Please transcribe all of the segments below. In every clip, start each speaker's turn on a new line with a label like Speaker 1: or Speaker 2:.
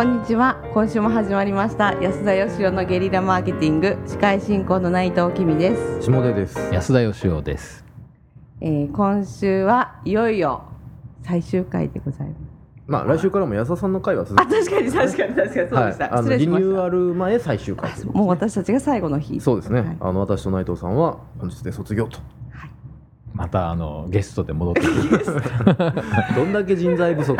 Speaker 1: こんにちは。今週も始まりました。安田義雄のゲリラマーケティング。司会進行の内藤君です、
Speaker 2: 下出です。
Speaker 3: 安田義雄です。
Speaker 1: えー今週はいよいよ最終回でございます。
Speaker 2: まあ来週からも安田さんの回は続
Speaker 1: あ確かに確かに確かに。そうでした、
Speaker 2: はい、あのリニ
Speaker 1: 失礼しました。
Speaker 2: ューアル前最終回ということ
Speaker 1: もう私たちが最後の日。
Speaker 2: そうですね、
Speaker 1: はい。
Speaker 2: あの私と内藤さんは本日で卒業と。
Speaker 3: またあのゲストで戻ってくる。
Speaker 2: どんだけ人材不足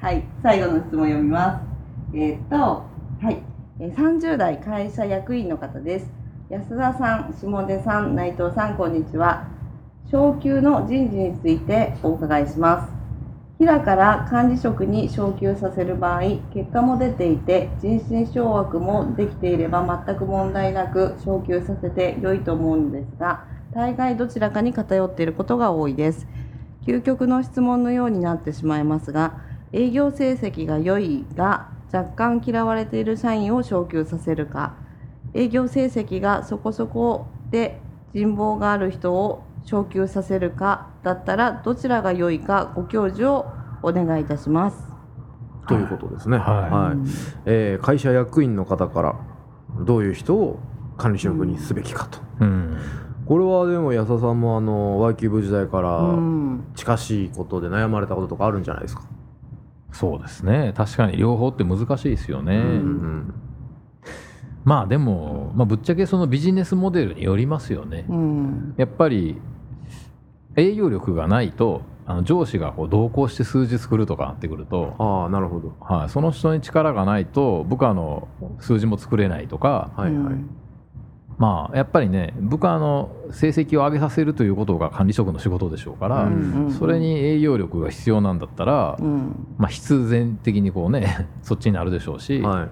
Speaker 1: はい、最後の質問読みます。えーっと、はい、30代会社役員の方です。安田さん、下出さん、内藤さん、こんにちは。昇給の人事についてお伺いします。平から管理職に昇給させる場合、結果も出ていて、人心掌握もできていれば全く問題なく昇給させて良いと思うのですが、大概どちらかに偏っていることが多いです。究極の質問のようになってしまいますが、営業成績が良いが若干嫌われている社員を昇給させるか、営業成績がそこそこで人望がある人を昇給させるかだったらどちらが良いかご教授をお願いいたします。
Speaker 2: ということですね、
Speaker 3: はい。
Speaker 2: えー会社役員の方からどういう人を管理職にすべきかと、
Speaker 3: うん。
Speaker 2: これはでも安田さんもあの Y キューブ時代から
Speaker 1: うん。
Speaker 2: 近しいことで悩まれたこととかあるんじゃないですか、
Speaker 3: そうですね。確かに両方って難しいですよね。
Speaker 2: うん
Speaker 3: まあでも、まあ、ぶっちゃけそのビジネスモデルによりますよね。
Speaker 1: うん
Speaker 3: やっぱり営業力がないとあの上司がこう同行して数字作るとかなってくると、
Speaker 2: ああなるほど
Speaker 3: はい、その人に力がないと部下の数字も作れないとか、
Speaker 2: はいはい、
Speaker 1: うん
Speaker 3: まあやっぱりね部下の成績を上げさせるということが管理職の仕事でしょうから、
Speaker 1: うんうん。
Speaker 3: それに営業力が必要なんだったら、
Speaker 1: うん。
Speaker 3: まあ、必然的にこうね そっちになるでしょうし、
Speaker 2: はい。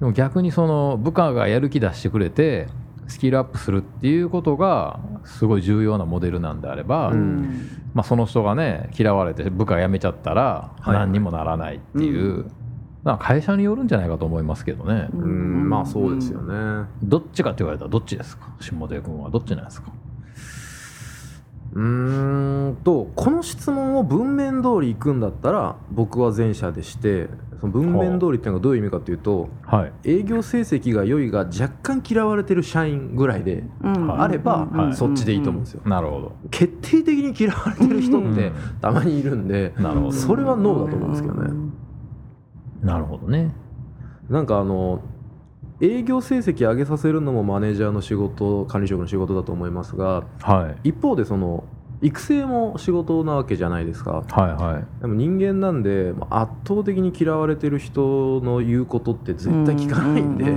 Speaker 3: でも逆にその部下がやる気出してくれてスキルアップするっていうことがすごい重要なモデルなんであれば、
Speaker 2: うん。
Speaker 3: まあ、その人がね嫌われて部下辞めちゃったら
Speaker 2: はい。
Speaker 3: 何にもならないっていう、
Speaker 2: う
Speaker 3: まあ会社によるんじゃないかと思いますけどね、
Speaker 2: うんまあそうですよね、
Speaker 3: どっちかって言われたらどっちですか？下出君はどっちなんですか？
Speaker 2: うーんとこの質問を文面通りいくんだったら僕は前者でしてその文面通りっていうのがどういう意味かというと
Speaker 3: はい。
Speaker 2: 営業成績が良いが若干嫌われてる社員ぐらいで
Speaker 1: うん。
Speaker 2: あれば
Speaker 3: はい。
Speaker 2: そっちでいいと思うんですよ。
Speaker 3: なるほど。
Speaker 2: 決定的に嫌われてる人って
Speaker 3: うん。
Speaker 2: たまにいるんで
Speaker 3: なるほど。
Speaker 2: それはノーだと思うんですけどね
Speaker 3: なるほどね。
Speaker 2: なんかあの営業成績上げさせるのもマネージャーの仕事管理職の仕事だと思いますが
Speaker 3: はい。
Speaker 2: 一方でその育成も仕事なわけじゃないですか。
Speaker 3: はいはい。
Speaker 2: でも人間なんでまあ圧倒的に嫌われてる人の言うことって絶対聞かないんで、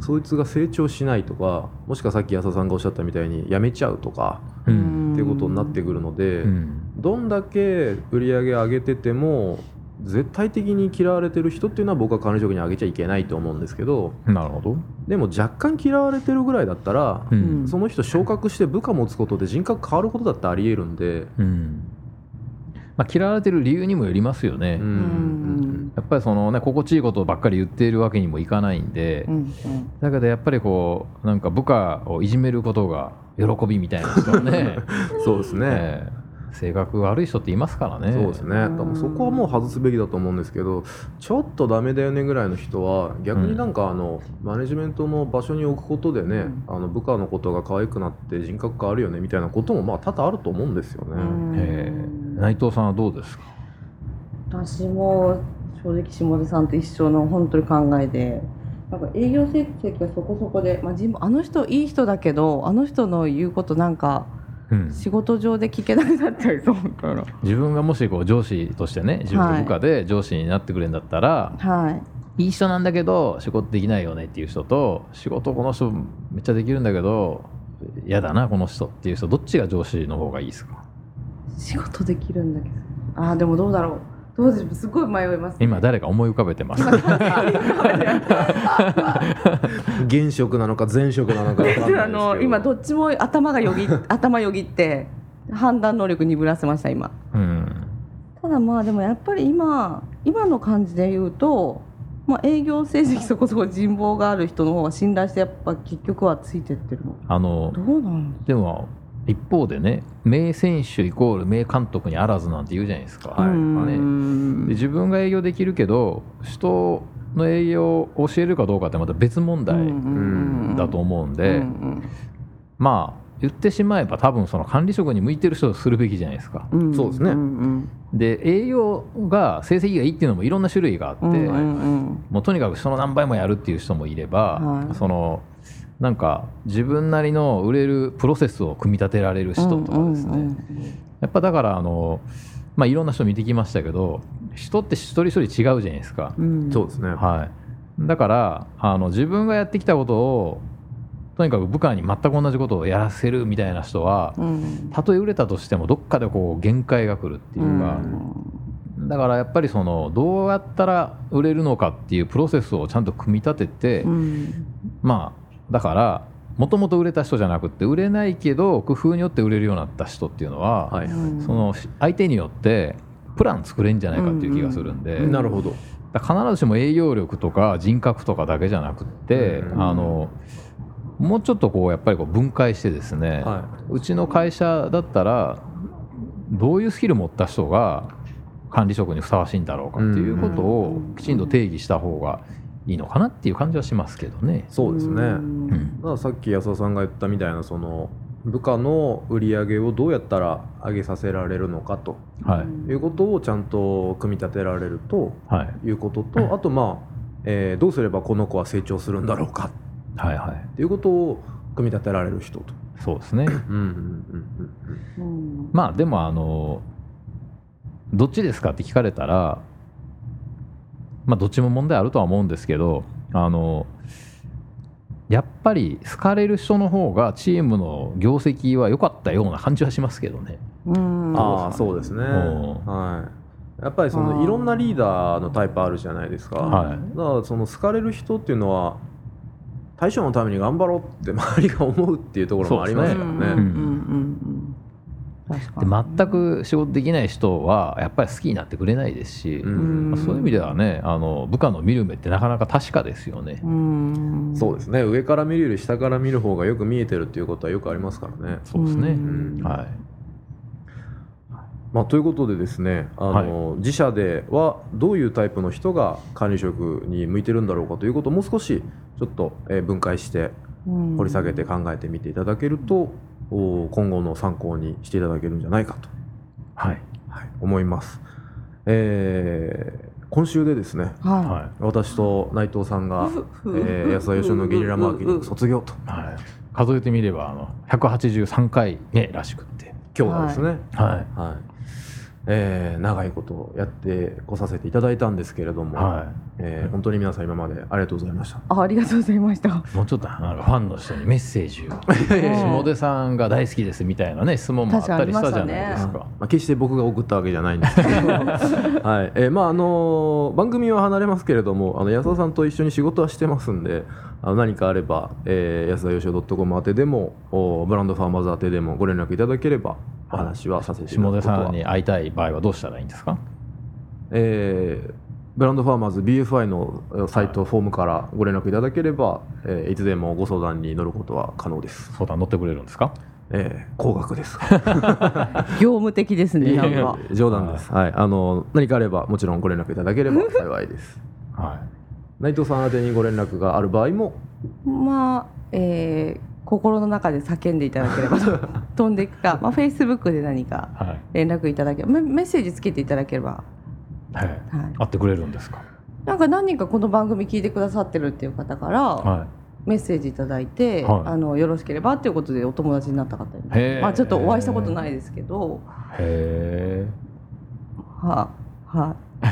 Speaker 2: そいつが成長しないとかもしくはさっき安田さんがおっしゃったみたいに辞めちゃうとか
Speaker 3: う
Speaker 1: うんん。
Speaker 2: っていうことになってくるので、
Speaker 3: うん。
Speaker 2: どんだけ売り上げ上げてても絶対的に嫌われてる人っていうのは僕は管理職に上げちゃいけないと思うんですけど
Speaker 3: なるほど、
Speaker 2: でも若干嫌われてるぐらいだったら、
Speaker 3: うん。
Speaker 2: その人昇格して部下持つことで人格変わることだってありえるんで、
Speaker 3: うん。まあ、嫌われてる理由にもよりますよね、
Speaker 2: うん。
Speaker 1: うん。
Speaker 3: やっぱりそのね心地いいことばっかり言っているわけにもいかないんで、
Speaker 1: うんうん。
Speaker 3: だけどやっぱりこうなんか部下をいじめることが喜びみたいな人はね。
Speaker 2: そうですね、
Speaker 3: ええ性格悪い人っていますからね。
Speaker 2: そうですね、だからそこはもう外すべきだと思うんですけどちょっとダメだよねぐらいの人は逆になんかあの、マネジメントの場所に置くことでね、あの部下のことが可愛くなって人格変わるよねみたいなこともまあ多々あると思うんですよね。
Speaker 3: ええ。内藤さんはどうですか？
Speaker 1: 私も正直下出さんと一緒の本当に考えでなんか営業成績がそこそこで、まあ、自分あの人いい人だけどあの人の言うことなんか
Speaker 3: うん
Speaker 1: 仕事上で聞けなくなっちゃいそうだから。
Speaker 3: 自分がもしこう上司としてね自分の部下で上司になってくれるんだったら、
Speaker 1: はい。
Speaker 3: い、い人なんだけど仕事できないよねっていう人と仕事この人めっちゃできるんだけど嫌だなこの人っていう人どっちが上司の方がいいですか？
Speaker 1: 仕事できるんだけど。ああでもどうだろうどうでしょうすごい迷います、
Speaker 3: 今誰か思い浮かべてます？
Speaker 2: 現職なのか前職なのか
Speaker 1: あの今どっちも頭がよぎ 頭よぎって判断能力鈍らせました今。
Speaker 3: うん。
Speaker 1: ただまあでもやっぱり今今の感じで言うと、まあ、営業成績そこそこ人望がある人の方が信頼してやっぱ結局はついてってるの。
Speaker 3: あの
Speaker 1: どうなの
Speaker 3: でも一方でね名選手イコール名監督にあらずなんて言うじゃないですか、
Speaker 2: はい。
Speaker 1: うん
Speaker 3: で自分が営業できるけど人の営業を教えるかどうかってまた別問題
Speaker 1: うん
Speaker 3: だと思うんで、
Speaker 1: うん
Speaker 3: まあ言ってしまえば多分その管理職に向いてる人をするべきじゃないですか。
Speaker 1: うん
Speaker 2: そうですね。
Speaker 1: ん
Speaker 3: で営業が成績がいいっていうのもいろんな種類があって、
Speaker 1: うんうんうん
Speaker 3: もうとにかく人の何倍もやるっていう人もいれば、
Speaker 1: はい。
Speaker 3: そのなんか自分なりの売れるプロセスを組み立てられる人とかですね、
Speaker 1: うんうん
Speaker 3: やっぱだからあの、まあ、いろんな人見てきましたけど人って一人一人違うじゃないですか、
Speaker 1: うん。
Speaker 2: そうですね。
Speaker 3: はい、だからあの自分がやってきたことをとにかく部下に全く同じことをやらせるみたいな人は
Speaker 1: うん。
Speaker 3: たとえ売れたとしてもどっかでこう限界が来るっていうか、だからやっぱりそのどうやったら売れるのかっていうプロセスをちゃんと組み立てて、
Speaker 1: うん。
Speaker 3: まあだからもともと売れた人じゃなくって売れないけど工夫によって売れるようになった人っていうのは、
Speaker 2: はい
Speaker 1: うん。
Speaker 3: その相手によってプラン作れんじゃないかっていう気がするんで、
Speaker 1: うん。
Speaker 2: なるほど。
Speaker 3: 必ずしも営業力とか人格とかだけじゃなくって、
Speaker 2: うん。
Speaker 3: あのもうちょっとこうやっぱりこう分解してですね、
Speaker 2: は
Speaker 3: うちの会社だったらどういうスキル持った人が管理職にふさわしいんだろうかっていうことをきちんと定義した方がいいのかなっていう感じはしますけどね。
Speaker 2: そうですね、
Speaker 1: うん。
Speaker 3: うん
Speaker 2: だからさっき安田さんが言ったみたいなその部下の売り上げをどうやったら上げさせられるのかと
Speaker 3: はい。
Speaker 2: いうことをちゃんと組み立てられると
Speaker 3: はい。
Speaker 2: いうこととあとまあ、えーどうすればこの子は成長するんだろうか。
Speaker 3: はいはい。
Speaker 2: っていうことを組み立てられる人と。
Speaker 3: そうですね。
Speaker 2: うんうんうん。
Speaker 1: うん。
Speaker 3: まあでもあのどっちですかって聞かれたらまあどっちも問題あるとは思うんですけどあのやっぱり好かれる人の方がチームの業績は良かったような感じはしますけどね。
Speaker 1: うん
Speaker 2: ああそうですね。
Speaker 3: うん
Speaker 2: はい。やっぱりそのいろんなリーダーのタイプあるじゃないですか。
Speaker 3: はい
Speaker 2: だからその好かれる人っていうのは大将のために頑張ろうって周りが思うっていうところもありますからね。
Speaker 3: で
Speaker 1: に。
Speaker 3: 全く仕事できない人はやっぱり好きになってくれないですし、そういう意味ではねあの部下の見る目ってなかなか確かですよね。
Speaker 1: うん。
Speaker 2: そうですね。上から見るより下から見る方がよく見えてるっていうことはよくありますからね。
Speaker 3: そうですね、
Speaker 1: うん。
Speaker 3: はい。
Speaker 2: まあ、ということでですねあの、自社ではどういうタイプの人が管理職に向いてるんだろうかということをもう少しちょっと、えー分解して
Speaker 1: うん。
Speaker 2: 掘り下げて考えてみていただけると、お今後の参考にしていただけるんじゃないかと、
Speaker 3: はい。
Speaker 2: はい、思います、えー今週でですね
Speaker 1: は
Speaker 3: は
Speaker 2: 私と内藤さんが、
Speaker 1: い
Speaker 2: えー安田義雄のゲリラマーケティング卒業と。
Speaker 3: いはい、数えてみればあの183回目らしくって、
Speaker 2: 今日がですね、
Speaker 3: はい。
Speaker 2: はいえー長いことやってこさせていただいたんですけれども、
Speaker 3: は
Speaker 2: えー本当に皆さん今までありがとうございました。
Speaker 1: あありがとうございました
Speaker 3: い、もうちょっとなんかファンの人にメッセージを 下出さんが大好きですみたいなね質問もあったりしたじゃないですか。
Speaker 2: まあ、決して僕が送ったわけじゃないんですけど、はいえーまああの番組は離れますけれどもあの安田さんと一緒に仕事はしてますんであの何かあれば、えー、安田よしお .com 宛てでもおブランドファーマーズ宛てでもご連絡いただければお話はさせていただくことは
Speaker 3: 下出さんに会いたい場合はどうしたらいいんですか？
Speaker 2: えーブランドファーマーズ BFI のえーサイト、フォームからご連絡いただければ、えーいつでもご相談に乗ることは可能です。
Speaker 3: 相談乗ってくれるんですか？
Speaker 2: えー高額です。
Speaker 1: 業務的ですね
Speaker 2: 冗談です。はい、あの何かあればもちろんご連絡いただければ幸いです。
Speaker 3: は
Speaker 2: 内藤さん宛てにご連絡がある場合も、
Speaker 1: まあ、えー心の中で叫んでいただければと。飛んでいくか、まあ、フェイスブックで何か
Speaker 3: いはい。
Speaker 1: 連絡いただけメメッセージつけていただければ、
Speaker 3: はい。
Speaker 1: はい、
Speaker 3: 会ってくれるんですか？
Speaker 1: なんか何人かこの番組聞いてくださってるっていう方から
Speaker 3: は
Speaker 1: メッセージいただいて、
Speaker 3: はい。
Speaker 1: あのよろしければっていうことでお友達になった方いまあちょっとお会いしたことないですけど。
Speaker 3: いへえ
Speaker 1: はは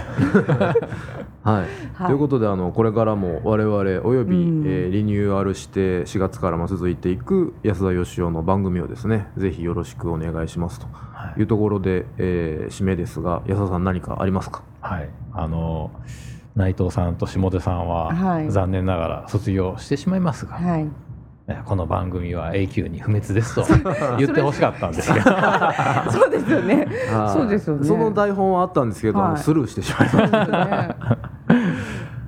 Speaker 2: はい。
Speaker 1: はい。
Speaker 2: ということであのこれからも我々および、
Speaker 1: うん。
Speaker 2: えーリニューアルして4月からも続いていく安田義雄の番組をですねぜひよろしくお願いしますと
Speaker 3: はい。
Speaker 2: いうところで、えー締めですが安田さん何かありますか？
Speaker 3: はい、あの内藤さんと下出さんは、
Speaker 1: はい。
Speaker 3: 残念ながら卒業してしまいますが、
Speaker 1: はい。
Speaker 3: ねこの番組は永久に不滅ですと言ってほしかったんですけど
Speaker 1: そうですよね。
Speaker 2: はい。
Speaker 1: そうですよね。
Speaker 2: その台本はあったんですけど、
Speaker 1: はい。
Speaker 2: スルーしてしまいまし
Speaker 1: そうですよね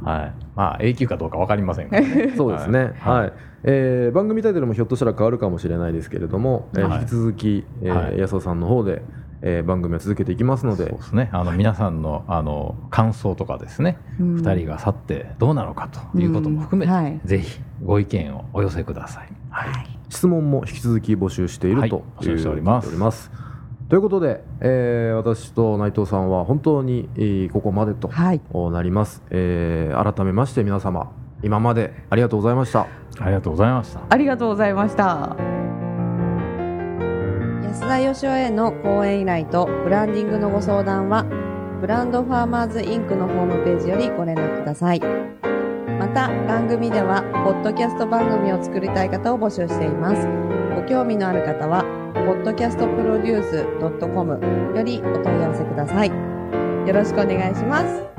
Speaker 3: はい。まあ永久かどうか分かりませんからね。
Speaker 2: た そうですね。はい、えー番組タイトルもひょっとしたら変わるかもしれないですけれども、えー
Speaker 3: はい。
Speaker 2: 引き続き、えー
Speaker 3: はい。
Speaker 2: 安尾さんの方で、えー番組を続けていきますので。
Speaker 3: そうですね。あの皆さんのあの感想とかですね、
Speaker 4: うん。
Speaker 3: 2人が去ってどうなのかということも含めて、
Speaker 4: うんはい。
Speaker 3: ぜひご意見をお寄せください。はい。
Speaker 2: 質問も引き続き募集している
Speaker 3: はい。
Speaker 2: と
Speaker 3: 募集し
Speaker 2: ております。ということで、えー私と内藤さんは本当に、えーここまでと
Speaker 4: はい。
Speaker 2: なります、えー改めまして皆様今までありがとうございました。
Speaker 3: ありがとうございました。
Speaker 4: ありがとうございました安田義雄への講演依頼とブランディングのご相談はブランドファーマーズインクのホームページよりご連絡ください。また番組ではポッドキャスト番組を作りたい方を募集しています。ご興味のある方は podcastproduce.com よりお問い合わせください。よろしくお願いします。